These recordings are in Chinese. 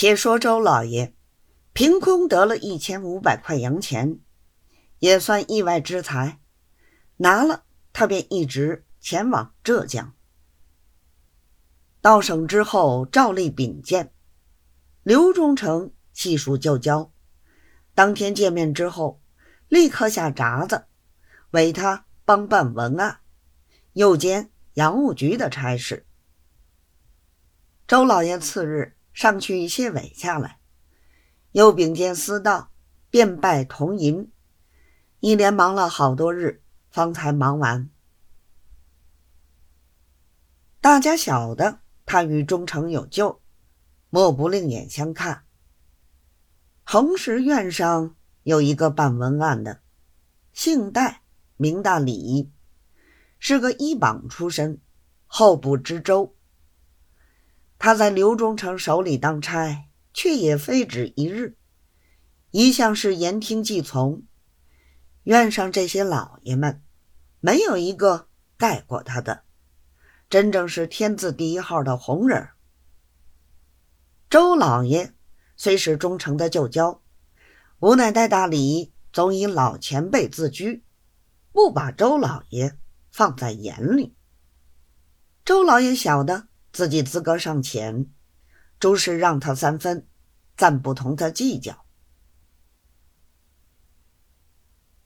且说周老爷凭空得了一千五百块洋钱，也算意外之财。拿了，他便一直前往浙江。到省之后，照例禀见。刘忠诚细数就交，当天见面之后，立刻下札子，委他帮办文案，又兼洋务局的差事。周老爷次日上去歇尾下来，又禀见司道，便拜同银，一连忙了好多日，方才忙完。大家晓得他与忠诚有旧，莫不另眼相看。横石院上有一个办文案的，姓戴，名大礼，是个医榜出身，候补知州。他在刘忠诚手里当差，却也非止一日，一向是言听计从。院上这些老爷们，没有一个盖过他的，真正是天字第一号的红人。周老爷虽是忠诚的旧交，无奈戴大礼总以老前辈自居，不把周老爷放在眼里。周老爷晓得。自己资格上前，诸事让他三分，暂不同他计较。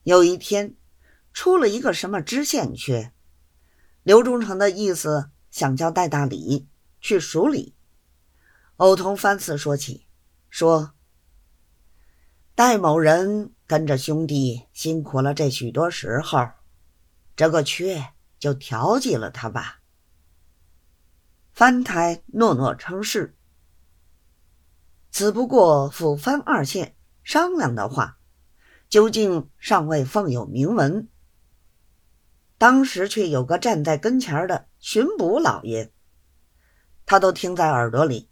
有一天，出了一个什么知县缺，刘忠诚的意思想叫戴大礼去署理。欧同翻次说起，说戴某人跟着兄弟辛苦了这许多时候，这个缺就调剂了他吧。翻台诺诺称是，只不过府藩二县商量的话，究竟尚未奉有明文。当时却有个站在跟前的巡捕老爷，他都听在耳朵里。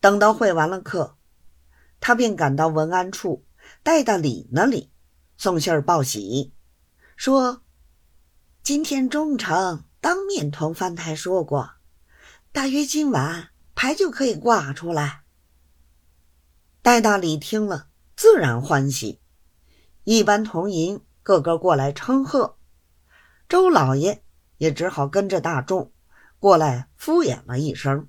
等到会完了课，他便赶到文安处戴大礼那里送信儿报喜，说：“今天忠诚当面同翻台说过。”大约今晚牌就可以挂出来。戴大礼听了，自然欢喜，一班同银个个过来称贺，周老爷也只好跟着大众过来敷衍了一声。